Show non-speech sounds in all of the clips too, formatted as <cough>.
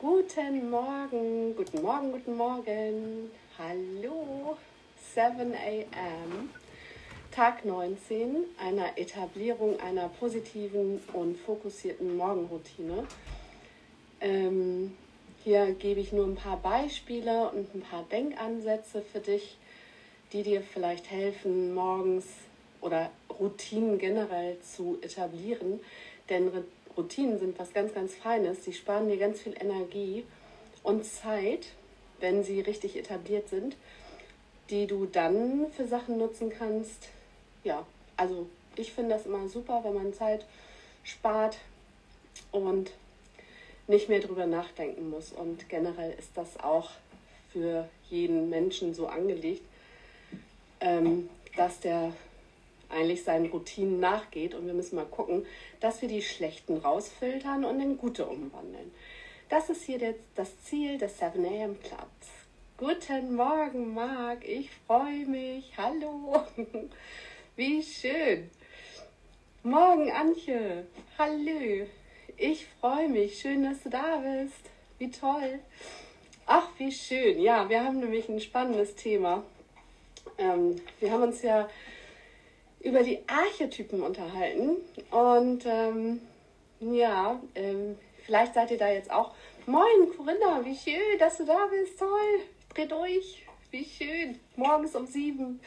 Guten Morgen, guten Morgen, guten Morgen. Hallo, 7 a.m. Tag 19 einer Etablierung einer positiven und fokussierten Morgenroutine. Ähm, hier gebe ich nur ein paar Beispiele und ein paar Denkansätze für dich, die dir vielleicht helfen, morgens oder Routinen generell zu etablieren. Denn Routinen sind was ganz, ganz Feines. Sie sparen dir ganz viel Energie und Zeit, wenn sie richtig etabliert sind, die du dann für Sachen nutzen kannst. Ja, also ich finde das immer super, wenn man Zeit spart und nicht mehr drüber nachdenken muss. Und generell ist das auch für jeden Menschen so angelegt, ähm, dass der eigentlich seinen Routinen nachgeht. Und wir müssen mal gucken, dass wir die schlechten rausfiltern und in gute umwandeln. Das ist hier der, das Ziel des 7 AM Clubs. Guten Morgen, Marc. Ich freue mich. Hallo. <laughs> Wie schön. Morgen, Antje. Hallo. Ich freue mich. Schön, dass du da bist. Wie toll. Ach, wie schön. Ja, wir haben nämlich ein spannendes Thema. Ähm, wir haben uns ja über die Archetypen unterhalten. Und ähm, ja, ähm, vielleicht seid ihr da jetzt auch. Moin, Corinna, wie schön, dass du da bist. Toll, dreh durch. Wie schön. Morgens um sieben.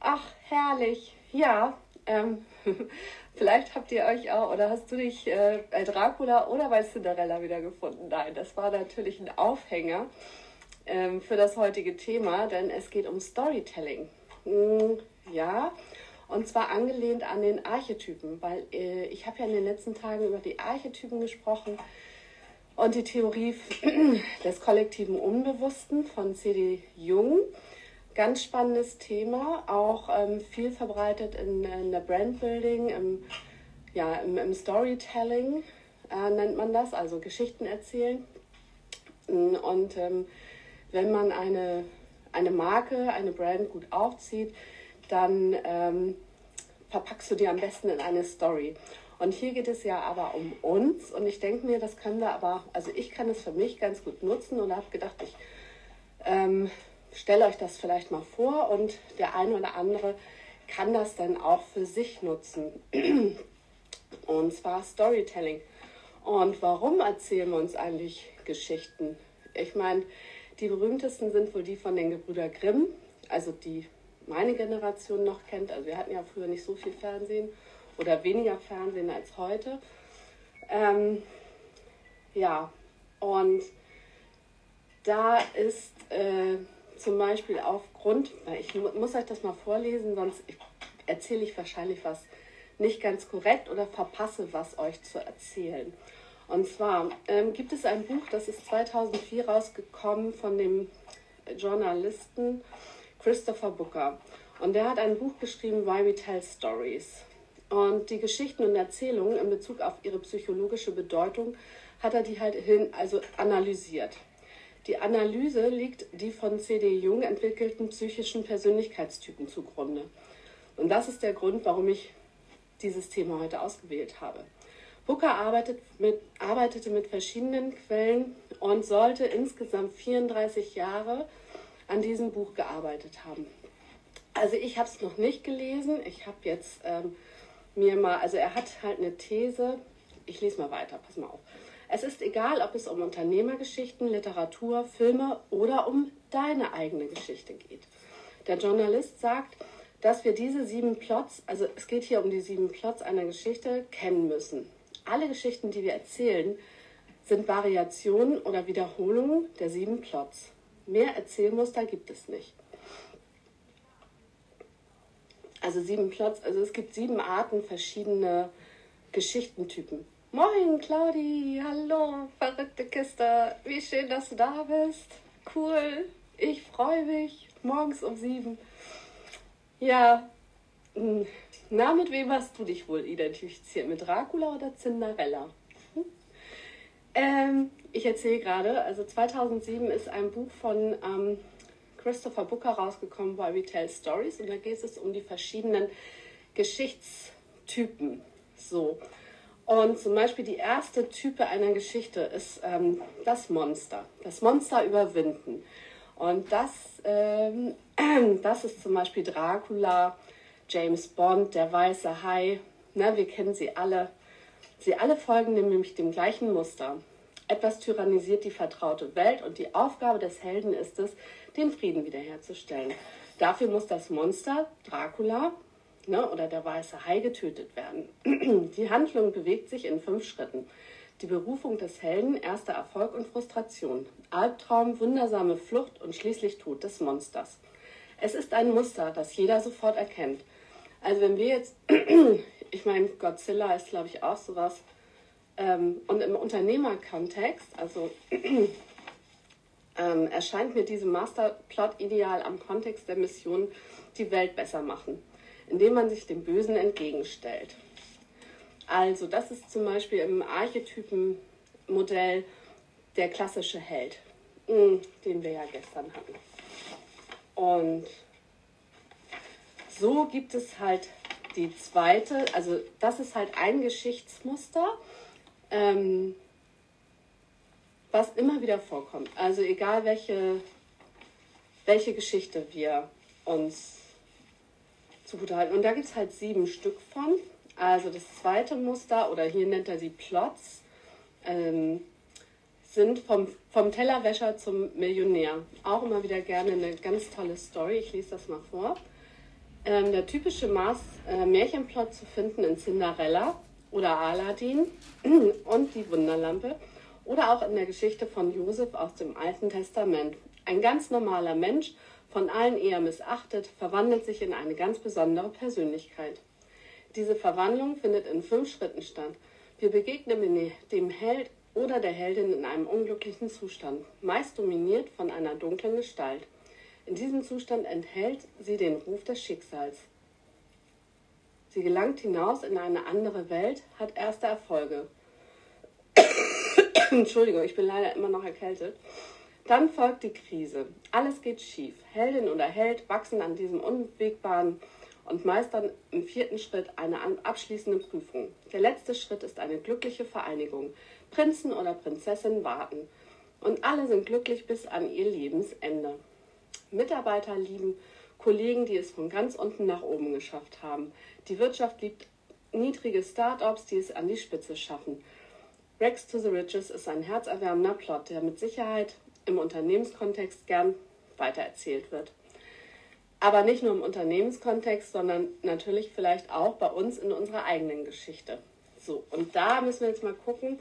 Ach, herrlich. Ja, ähm, <laughs> vielleicht habt ihr euch auch, oder hast du dich äh, bei Dracula oder bei Cinderella wiedergefunden? Nein, das war natürlich ein Aufhänger ähm, für das heutige Thema, denn es geht um Storytelling. Hm, ja, und zwar angelehnt an den Archetypen, weil äh, ich habe ja in den letzten Tagen über die Archetypen gesprochen und die Theorie <clears throat> des kollektiven Unbewussten von C.D. Jung. Ganz spannendes Thema, auch ähm, viel verbreitet in, in der Brandbuilding, im, ja, im, im Storytelling äh, nennt man das, also Geschichten erzählen. Und ähm, wenn man eine, eine Marke, eine Brand gut aufzieht, dann ähm, verpackst du die am besten in eine Story. Und hier geht es ja aber um uns und ich denke mir, das können wir aber, also ich kann es für mich ganz gut nutzen und habe gedacht, ich ähm, stelle euch das vielleicht mal vor und der eine oder andere kann das dann auch für sich nutzen. <clears throat> Und zwar Storytelling. Und warum erzählen wir uns eigentlich Geschichten? Ich meine, die berühmtesten sind wohl die von den Gebrüder Grimm, also die meine Generation noch kennt. Also wir hatten ja früher nicht so viel Fernsehen oder weniger Fernsehen als heute. Ähm, ja, und da ist äh, zum Beispiel aufgrund, ich muss euch das mal vorlesen, sonst erzähle ich wahrscheinlich was nicht ganz korrekt oder verpasse was euch zu erzählen. Und zwar ähm, gibt es ein Buch, das ist 2004 rausgekommen von dem Journalisten Christopher Booker. Und der hat ein Buch geschrieben, Why We Tell Stories. Und die Geschichten und Erzählungen in Bezug auf ihre psychologische Bedeutung hat er die halt hin, also analysiert. Die Analyse liegt die von C.D. Jung entwickelten psychischen Persönlichkeitstypen zugrunde. Und das ist der Grund, warum ich dieses Thema heute ausgewählt habe. Booker arbeitet mit, arbeitete mit verschiedenen Quellen und sollte insgesamt 34 Jahre an diesem Buch gearbeitet haben. Also ich habe es noch nicht gelesen. Ich habe jetzt ähm, mir mal, also er hat halt eine These. Ich lese mal weiter, pass mal auf. Es ist egal, ob es um Unternehmergeschichten, Literatur, Filme oder um deine eigene Geschichte geht. Der Journalist sagt, dass wir diese sieben Plots, also es geht hier um die sieben Plots einer Geschichte, kennen müssen. Alle Geschichten, die wir erzählen, sind Variationen oder Wiederholungen der sieben Plots. Mehr Erzählmuster gibt es nicht. Also sieben Plots, also es gibt sieben Arten verschiedene Geschichtentypen. Moin Claudi, hallo, verrückte Kiste, wie schön, dass du da bist. Cool, ich freue mich. Morgens um sieben. Ja, na, mit wem hast du dich wohl identifiziert? Mit Dracula oder Cinderella? Hm? Ähm, ich erzähle gerade, also 2007 ist ein Buch von ähm, Christopher Booker rausgekommen, Why We Tell Stories. Und da geht es um die verschiedenen Geschichtstypen. So. Und zum Beispiel die erste Type einer Geschichte ist ähm, das Monster. Das Monster überwinden. Und das, ähm, <clears throat> das ist zum Beispiel Dracula, James Bond, der weiße Hai. Ne, wir kennen sie alle. Sie alle folgen nämlich dem gleichen Muster. Etwas tyrannisiert die vertraute Welt und die Aufgabe des Helden ist es, den Frieden wiederherzustellen. Dafür muss das Monster, Dracula ne, oder der weiße Hai, getötet werden. <clears throat> Die Handlung bewegt sich in fünf Schritten. Die Berufung des Helden, erster Erfolg und Frustration, Albtraum, wundersame Flucht und schließlich Tod des Monsters. Es ist ein Muster, das jeder sofort erkennt. Also wenn wir jetzt, <clears throat> ich meine, Godzilla ist glaube ich auch sowas, ähm, und im Unternehmerkontext, also ähm, erscheint mir diese Masterplot ideal am Kontext der Mission die Welt besser machen, indem man sich dem Bösen entgegenstellt. Also das ist zum Beispiel im Archetypenmodell der klassische Held, mm, den wir ja gestern hatten. Und so gibt es halt die zweite, also das ist halt ein Geschichtsmuster, ähm, was immer wieder vorkommt. Also egal welche, welche Geschichte wir uns zugute halten. Und da gibt es halt sieben Stück von. Also das zweite Muster, oder hier nennt er sie Plots, ähm, sind vom, vom Tellerwäscher zum Millionär. Auch immer wieder gerne eine ganz tolle Story. Ich lese das mal vor. Ähm, der typische Maß, äh, Märchenplot zu finden in Cinderella oder Aladdin <clears throat> und die Wunderlampe oder auch in der Geschichte von Josef aus dem Alten Testament. Ein ganz normaler Mensch, von allen eher missachtet, verwandelt sich in eine ganz besondere Persönlichkeit. Diese Verwandlung findet in fünf Schritten statt. Wir begegnen dem Held oder der Heldin in einem unglücklichen Zustand, meist dominiert von einer dunklen Gestalt. In diesem Zustand enthält sie den Ruf des Schicksals. Sie gelangt hinaus in eine andere Welt, hat erste Erfolge. <coughs> Entschuldigung, ich bin leider immer noch erkältet. Dann folgt die Krise. Alles geht schief. Heldin oder Held wachsen an diesem unwegbaren und meistern im vierten Schritt eine abschließende Prüfung. Der letzte Schritt ist eine glückliche Vereinigung. Prinzen oder Prinzessinnen warten. Und alle sind glücklich bis an ihr Lebensende. Mitarbeiter lieben Kollegen, die es von ganz unten nach oben geschafft haben. Die Wirtschaft liebt niedrige Start-ups, die es an die Spitze schaffen. Rex to the Riches ist ein herzerwärmender Plot, der mit Sicherheit im Unternehmenskontext gern weitererzählt wird. Aber nicht nur im Unternehmenskontext, sondern natürlich vielleicht auch bei uns in unserer eigenen Geschichte. So, und da müssen wir jetzt mal gucken,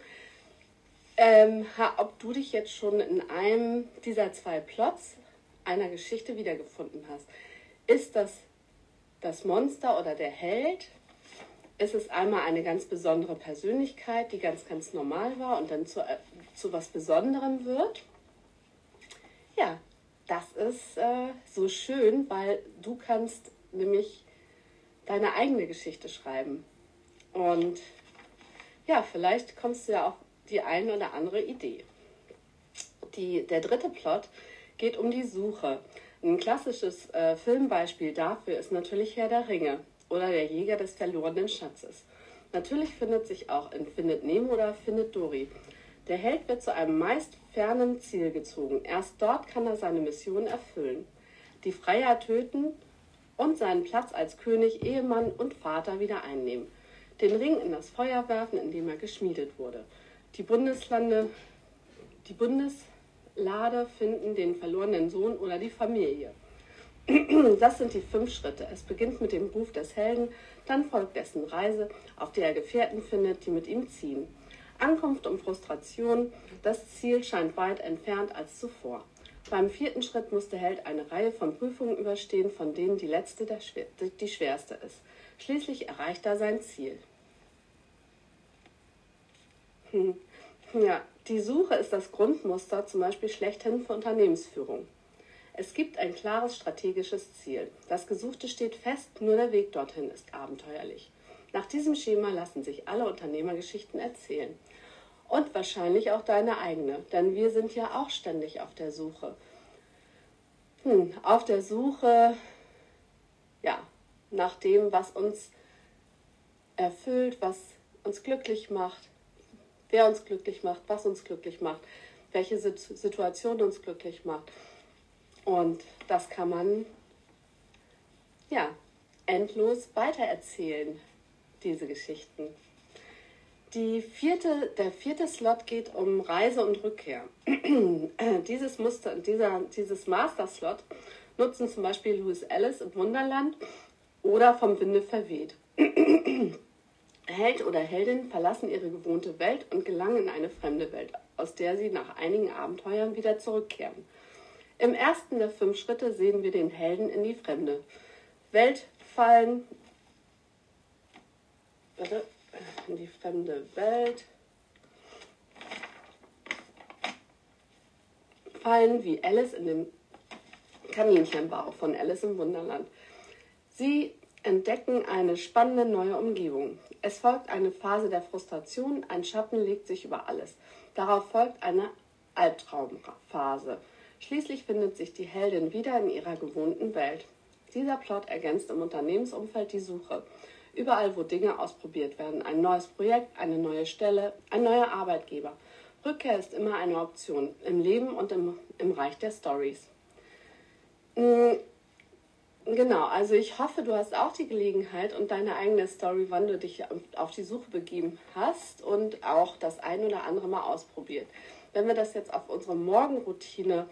ähm, ob du dich jetzt schon in einem dieser zwei Plots einer Geschichte wiedergefunden hast. Ist das das Monster oder der Held? Ist es einmal eine ganz besondere Persönlichkeit, die ganz, ganz normal war und dann zu, äh, zu was Besonderem wird? Ja, das ist äh, so schön, weil du kannst nämlich deine eigene Geschichte schreiben. Und ja, vielleicht kommst du ja auf die eine oder andere Idee. Die, der dritte Plot geht um die Suche. Ein klassisches äh, Filmbeispiel dafür ist natürlich Herr der Ringe oder der Jäger des verlorenen Schatzes. Natürlich findet sich auch in Findet Nemo oder Findet Dory. Der Held wird zu einem meist fernen Ziel gezogen. Erst dort kann er seine Mission erfüllen. Die Freier töten und seinen Platz als König, Ehemann und Vater wieder einnehmen. Den Ring in das Feuer werfen, in dem er geschmiedet wurde. Die Bundeslande, die Bundes Lade finden den verlorenen Sohn oder die Familie. <clears throat> Das sind die fünf Schritte. Es beginnt mit dem Ruf des Helden, dann folgt dessen Reise, auf der er Gefährten findet, die mit ihm ziehen. Ankunft und Frustration, das Ziel scheint weit entfernt als zuvor. Beim vierten Schritt muss der Held eine Reihe von Prüfungen überstehen, von denen die letzte die schwerste ist. Schließlich erreicht er sein Ziel. Hm. <laughs> Ja, die Suche ist das Grundmuster zum Beispiel schlechthin für Unternehmensführung. Es gibt ein klares strategisches Ziel. Das Gesuchte steht fest, nur der Weg dorthin ist abenteuerlich. Nach diesem Schema lassen sich alle Unternehmergeschichten erzählen. Und wahrscheinlich auch deine eigene, denn wir sind ja auch ständig auf der Suche. Hm, auf der Suche, ja, nach dem, was uns erfüllt, was uns glücklich macht, wer uns glücklich macht, was uns glücklich macht, welche Situation uns glücklich macht. Und das kann man ja endlos weitererzählen, diese Geschichten. Die vierte, der vierte Slot geht um Reise und Rückkehr. <clears throat> dieses, Muster, dieser, dieses Master-Slot nutzen zum Beispiel Lewis Ellis im Wunderland oder vom Winde verweht. Held oder Heldin verlassen ihre gewohnte Welt und gelangen in eine fremde Welt, aus der sie nach einigen Abenteuern wieder zurückkehren. Im ersten der fünf Schritte sehen wir den Helden in die fremde Welt fallen. Warte, in die fremde Welt. Fallen wie Alice in dem Kaninchenbau von Alice im Wunderland. Sie entdecken eine spannende neue Umgebung. Es folgt eine Phase der Frustration, ein Schatten legt sich über alles. Darauf folgt eine Albtraumphase. Schließlich findet sich die Heldin wieder in ihrer gewohnten Welt. Dieser Plot ergänzt im Unternehmensumfeld die Suche. Überall, wo Dinge ausprobiert werden, ein neues Projekt, eine neue Stelle, ein neuer Arbeitgeber. Rückkehr ist immer eine Option im Leben und im, im Reich der Stories. Genau, also ich hoffe, du hast auch die Gelegenheit und deine eigene Story, wann du dich auf die Suche begeben hast und auch das ein oder andere mal ausprobiert. Wenn wir das jetzt auf unsere Morgenroutine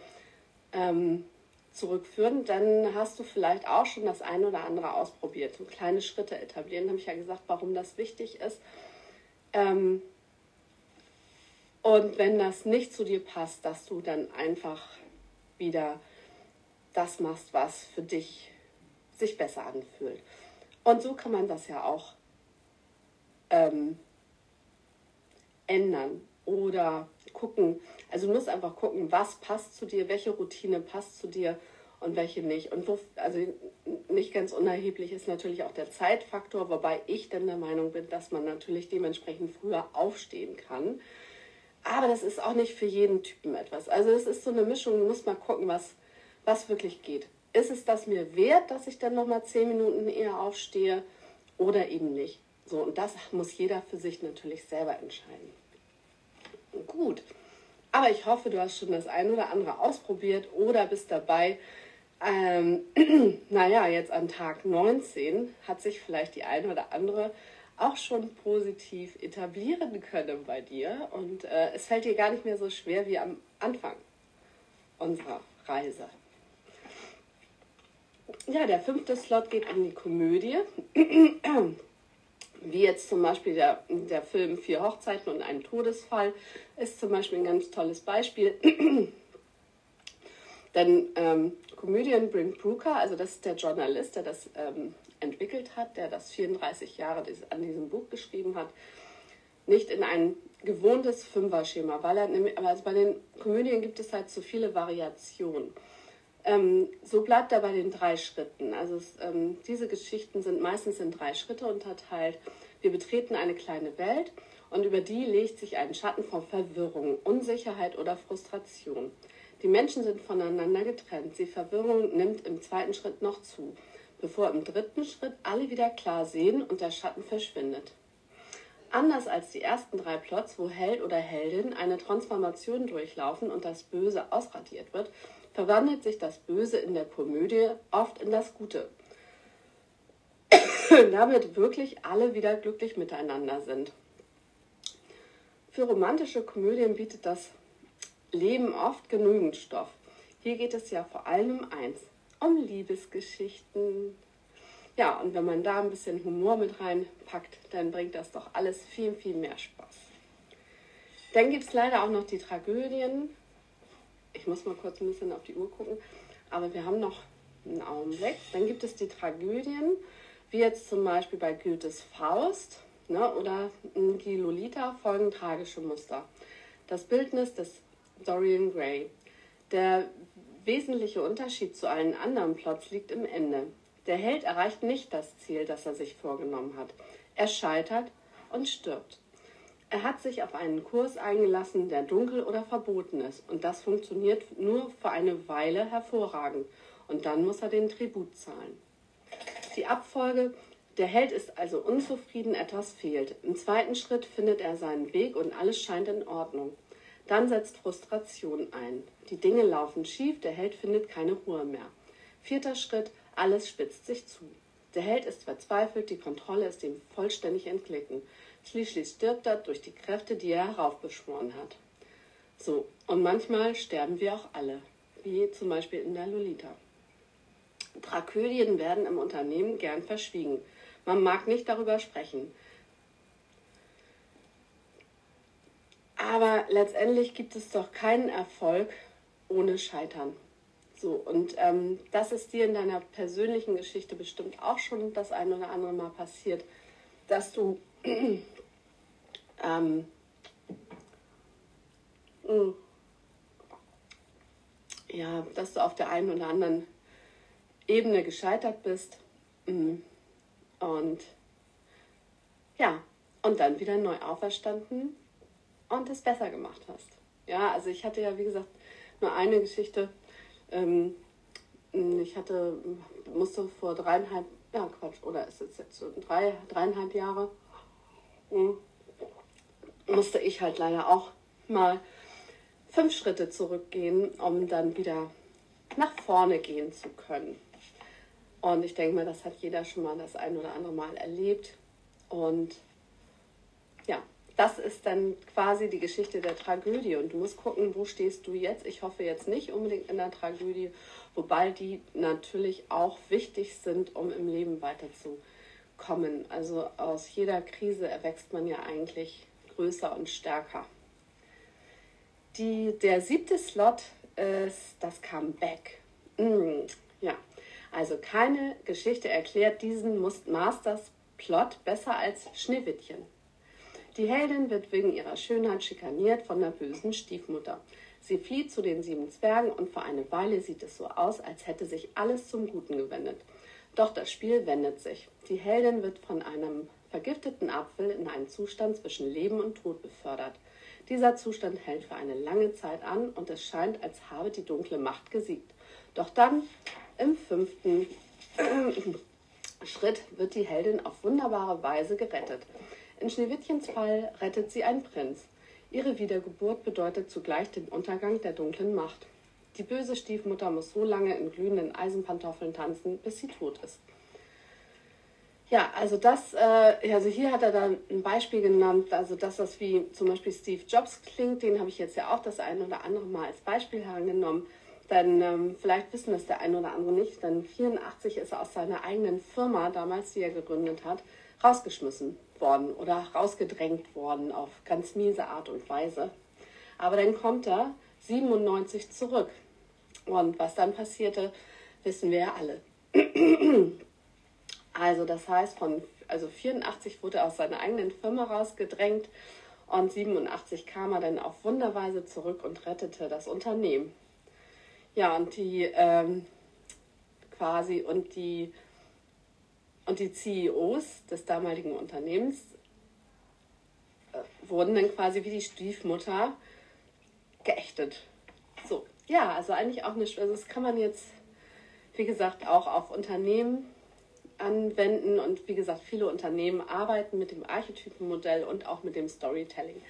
ähm, zurückführen, dann hast du vielleicht auch schon das ein oder andere ausprobiert. So kleine Schritte etablieren, habe ich ja gesagt, warum das wichtig ist. Ähm, und wenn das nicht zu dir passt, dass du dann einfach wieder das machst, was für dich sich besser anfühlt. Und so kann man das ja auch ähm, ändern oder gucken. Also du musst einfach gucken, was passt zu dir, welche Routine passt zu dir und welche nicht. Und wo, also nicht ganz unerheblich ist natürlich auch der Zeitfaktor, wobei ich dann der Meinung bin, dass man natürlich dementsprechend früher aufstehen kann. Aber das ist auch nicht für jeden Typen etwas. Also es ist so eine Mischung, du musst mal gucken, was, was wirklich geht. Ist es das mir wert, dass ich dann nochmal zehn Minuten eher aufstehe oder eben nicht? So, und das muss jeder für sich natürlich selber entscheiden. Gut. Aber ich hoffe, du hast schon das ein oder andere ausprobiert oder bist dabei. Ähm, <clears throat> naja, jetzt an Tag 19 hat sich vielleicht die eine oder andere auch schon positiv etablieren können bei dir. Und äh, es fällt dir gar nicht mehr so schwer wie am Anfang unserer Reise. Ja, der fünfte Slot geht um die Komödie <clears throat> wie jetzt zum Beispiel der, der Film Vier Hochzeiten und ein Todesfall, ist zum Beispiel ein ganz tolles Beispiel. <clears throat> Denn ähm, Comedian Brent Brooker, also das ist der Journalist, der das ähm, entwickelt hat, der das 34 Jahre an diesem Buch geschrieben hat, nicht in ein gewohntes Fünfer-Schema, weil er also bei den Komödien gibt es halt so viele Variationen. Ähm, so bleibt er bei den drei Schritten. Also es, ähm, diese Geschichten sind meistens in drei Schritte unterteilt. Wir betreten eine kleine Welt und über die legt sich ein Schatten von Verwirrung, Unsicherheit oder Frustration. Die Menschen sind voneinander getrennt. Die Verwirrung nimmt im zweiten Schritt noch zu, bevor im dritten Schritt alle wieder klar sehen und der Schatten verschwindet. Anders als die ersten drei Plots, wo Held oder Heldin eine Transformation durchlaufen und das Böse ausradiert wird, verwandelt sich das Böse in der Komödie oft in das Gute. <coughs> Damit wirklich alle wieder glücklich miteinander sind. Für romantische Komödien bietet das Leben oft genügend Stoff. Hier geht es ja vor allem um eins, um Liebesgeschichten. Ja, und wenn man da ein bisschen Humor mit reinpackt, dann bringt das doch alles viel, viel mehr Spaß. Dann gibt es leider auch noch die Tragödien, ich muss mal kurz ein bisschen auf die Uhr gucken, aber wir haben noch einen Augenblick. Dann gibt es die Tragödien, wie jetzt zum Beispiel bei Goethes Faust ne, oder die Lolita folgen tragische Muster. Das Bildnis des Dorian Gray. Der wesentliche Unterschied zu allen anderen Plots liegt im Ende. Der Held erreicht nicht das Ziel, das er sich vorgenommen hat. Er scheitert und stirbt. Er hat sich auf einen Kurs eingelassen, der dunkel oder verboten ist. Und das funktioniert nur für eine Weile hervorragend. Und dann muss er den Tribut zahlen. Die Abfolge Der Held ist also unzufrieden, etwas fehlt. Im zweiten Schritt findet er seinen Weg und alles scheint in Ordnung. Dann setzt Frustration ein. Die Dinge laufen schief, der Held findet keine Ruhe mehr. Vierter Schritt, alles spitzt sich zu. Der Held ist verzweifelt, die Kontrolle ist ihm vollständig entglitten. Schließlich stirbt er durch die Kräfte, die er heraufbeschworen hat. So, und manchmal sterben wir auch alle, wie zum Beispiel in der Lolita. Tragödien werden im Unternehmen gern verschwiegen. Man mag nicht darüber sprechen. Aber letztendlich gibt es doch keinen Erfolg ohne Scheitern. So, und ähm, das ist dir in deiner persönlichen Geschichte bestimmt auch schon das ein oder andere Mal passiert, dass du ähm, mm, ja, dass du auf der einen oder anderen Ebene gescheitert bist mm, und ja, und dann wieder neu auferstanden und es besser gemacht hast. Ja, also ich hatte ja, wie gesagt, nur eine Geschichte. Ähm, ich hatte, musste vor dreieinhalb, ja Quatsch, oder ist es jetzt so drei, dreieinhalb Jahre, hm, musste ich halt leider auch mal fünf Schritte zurückgehen, um dann wieder nach vorne gehen zu können. Und ich denke mal, das hat jeder schon mal das ein oder andere Mal erlebt. Und ja, das ist dann quasi die Geschichte der Tragödie. Und du musst gucken, wo stehst du jetzt. Ich hoffe jetzt nicht unbedingt in der Tragödie, wobei die natürlich auch wichtig sind, um im Leben weiterzukommen. Also aus jeder Krise erwächst man ja eigentlich größer und stärker. Die, der siebte Slot ist das Comeback. Mm, ja, also keine Geschichte erklärt diesen Masters Plot besser als Schneewittchen. Die Heldin wird wegen ihrer Schönheit schikaniert von der bösen Stiefmutter. Sie flieht zu den sieben Zwergen und für eine Weile sieht es so aus, als hätte sich alles zum Guten gewendet. Doch das Spiel wendet sich. Die Heldin wird von einem vergifteten Apfel in einen Zustand zwischen Leben und Tod befördert. Dieser Zustand hält für eine lange Zeit an und es scheint, als habe die dunkle Macht gesiegt. Doch dann, im fünften <clears throat> Schritt, wird die Heldin auf wunderbare Weise gerettet. In Schneewittchens Fall rettet sie ein Prinz. Ihre Wiedergeburt bedeutet zugleich den Untergang der dunklen Macht. Die böse Stiefmutter muss so lange in glühenden Eisenpantoffeln tanzen, bis sie tot ist. Ja, also das, äh, also hier hat er dann ein Beispiel genannt, also das, was wie zum Beispiel Steve Jobs klingt, den habe ich jetzt ja auch das ein oder andere Mal als Beispiel herangenommen. Dann ähm, vielleicht wissen das der ein oder andere nicht, denn 84 ist er aus seiner eigenen Firma damals, die er gegründet hat, rausgeschmissen worden oder rausgedrängt worden auf ganz miese Art und Weise. Aber dann kommt er 97 zurück. Und was dann passierte, wissen wir ja alle. Also das heißt, von also 84 wurde er aus seiner eigenen Firma rausgedrängt und 87 kam er dann auf Wunderweise zurück und rettete das Unternehmen. Ja, und die ähm, quasi und die und die CEOs des damaligen Unternehmens äh, wurden dann quasi wie die Stiefmutter geächtet. So, ja, also eigentlich auch nicht, also das kann man jetzt, wie gesagt, auch auf Unternehmen anwenden und wie gesagt, viele Unternehmen arbeiten mit dem Archetypenmodell und auch mit dem Storytelling.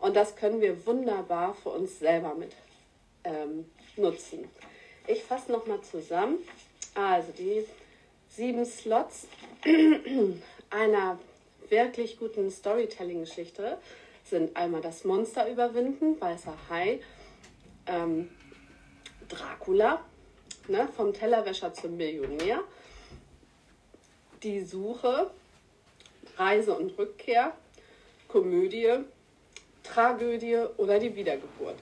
Und das können wir wunderbar für uns selber mit ähm, nutzen. Ich fasse nochmal zusammen. Also die sieben Slots <clears throat> einer wirklich guten Storytelling-Geschichte sind einmal das Monster überwinden, weißer Hai, ähm, Dracula, ne, vom Tellerwäscher zum Millionär, die Suche, Reise und Rückkehr, Komödie, Tragödie oder die Wiedergeburt.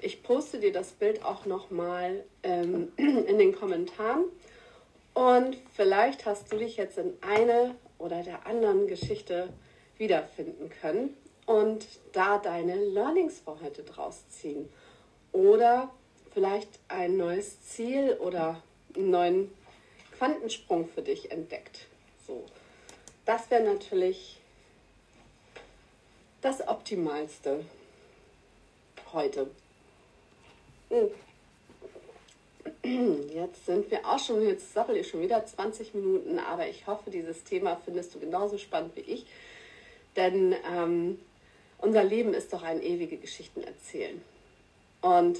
Ich poste dir das Bild auch nochmal ähm, <clears throat> in den Kommentaren. Und vielleicht hast du dich jetzt in eine oder der anderen Geschichte wiederfinden können und da deine Learnings für heute draus ziehen. Oder vielleicht ein neues Ziel oder einen neuen Quantensprung für dich entdeckt. So, das wäre natürlich das Optimalste heute. Hm. jetzt sind wir auch schon, jetzt sappel ich schon wieder 20 Minuten, aber ich hoffe, dieses Thema findest du genauso spannend wie ich. Denn ähm, unser Leben ist doch ein ewige Geschichten erzählen. Und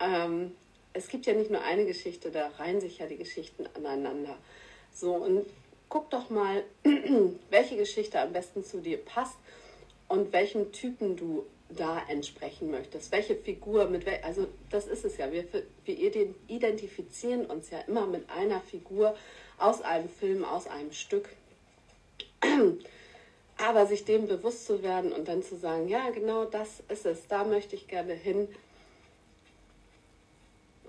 ähm, es gibt ja nicht nur eine Geschichte, da reihen sich ja die Geschichten aneinander. So, und guck doch mal, <clears throat> welche Geschichte am besten zu dir passt und welchem Typen du da entsprechen möchtest. Welche Figur, mit wel also das ist es ja. Wir, wir identifizieren uns ja immer mit einer Figur aus einem Film, aus einem Stück. <clears throat> Aber sich dem bewusst zu werden und dann zu sagen, ja, genau das ist es, da möchte ich gerne hin,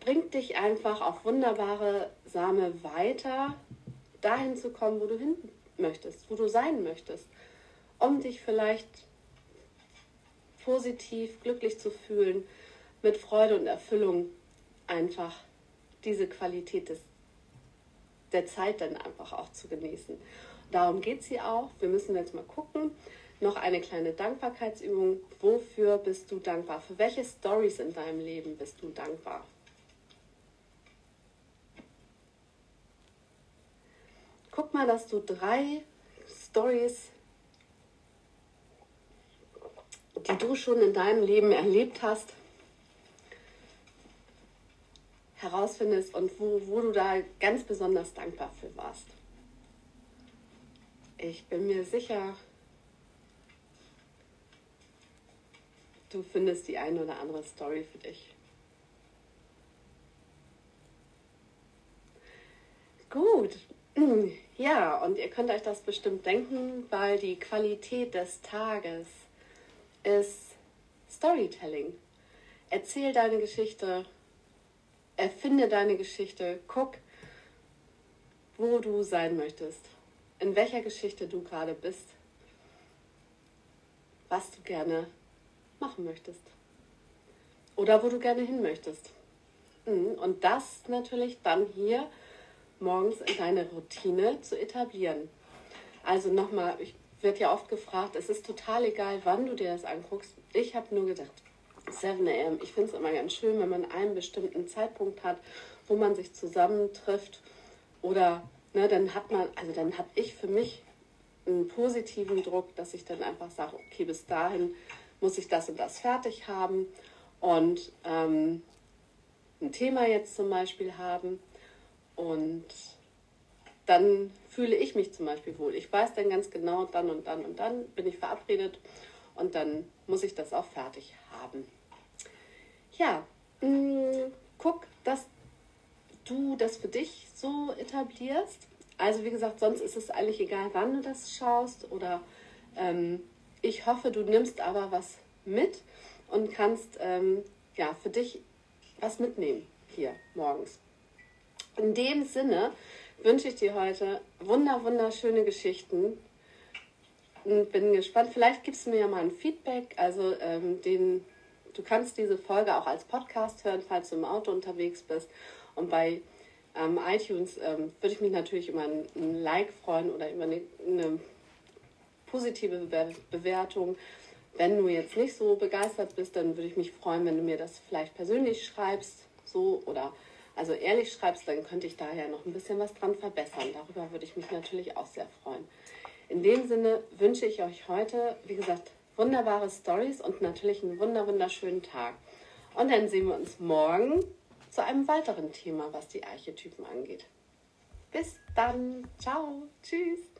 bringt dich einfach auf wunderbare Same weiter, dahin zu kommen, wo du hin möchtest, wo du sein möchtest, um dich vielleicht positiv, glücklich zu fühlen, mit Freude und Erfüllung einfach diese Qualität des, der Zeit dann einfach auch zu genießen. Darum geht es hier auch. Wir müssen jetzt mal gucken. Noch eine kleine Dankbarkeitsübung. Wofür bist du dankbar? Für welche Stories in deinem Leben bist du dankbar? Guck mal, dass du drei Stories, die du schon in deinem Leben erlebt hast, herausfindest und wo, wo du da ganz besonders dankbar für warst. Ich bin mir sicher, du findest die eine oder andere Story für dich. Gut, <clears throat> ja, und ihr könnt euch das bestimmt denken, weil die Qualität des Tages ist Storytelling. Erzähl deine Geschichte, erfinde deine Geschichte, guck, wo du sein möchtest in welcher Geschichte du gerade bist, was du gerne machen möchtest oder wo du gerne hin möchtest. Mhm, und das natürlich dann hier morgens in deine Routine zu etablieren. Also nochmal, ich werde ja oft gefragt, es ist total egal, wann du dir das anguckst. Ich habe nur gedacht, 7 am. Ich finde es immer ganz schön, wenn man einen bestimmten Zeitpunkt hat, wo man sich zusammentrifft oder ne, dann hat man, also dann habe ich für mich einen positiven Druck, dass ich dann einfach sage, okay, bis dahin muss ich das und das fertig haben und ähm, ein Thema jetzt zum Beispiel haben und dann fühle ich mich zum Beispiel wohl. Ich weiß dann ganz genau, dann und dann und dann bin ich verabredet und dann muss ich das auch fertig haben. Ja, mh, mm, guck, dass du das für dich so etablierst. Also wie gesagt, sonst ist es eigentlich egal, wann du das schaust oder ähm, ich hoffe, du nimmst aber was mit und kannst ähm, ja für dich was mitnehmen hier morgens. In dem Sinne wünsche ich dir heute wunder wunderschöne Geschichten und bin gespannt. Vielleicht gibst du mir ja mal ein Feedback. Also ähm, den, du kannst diese Folge auch als Podcast hören, falls du im Auto unterwegs bist. Und bei ähm, iTunes ähm, würde ich mich natürlich über ein, ein, Like freuen oder über eine, eine positive Be Bewertung. Wenn du jetzt nicht so begeistert bist, dann würde ich mich freuen, wenn du mir das vielleicht persönlich schreibst, so oder also ehrlich schreibst, dann könnte ich da ja noch ein bisschen was dran verbessern. Darüber würde ich mich natürlich auch sehr freuen. In dem Sinne wünsche ich euch heute, wie gesagt, wunderbare Stories und natürlich einen wunder wunderschönen Tag. Und dann sehen wir uns morgen zu einem weiteren Thema, was die Archetypen angeht. Bis dann. Ciao. Tschüss.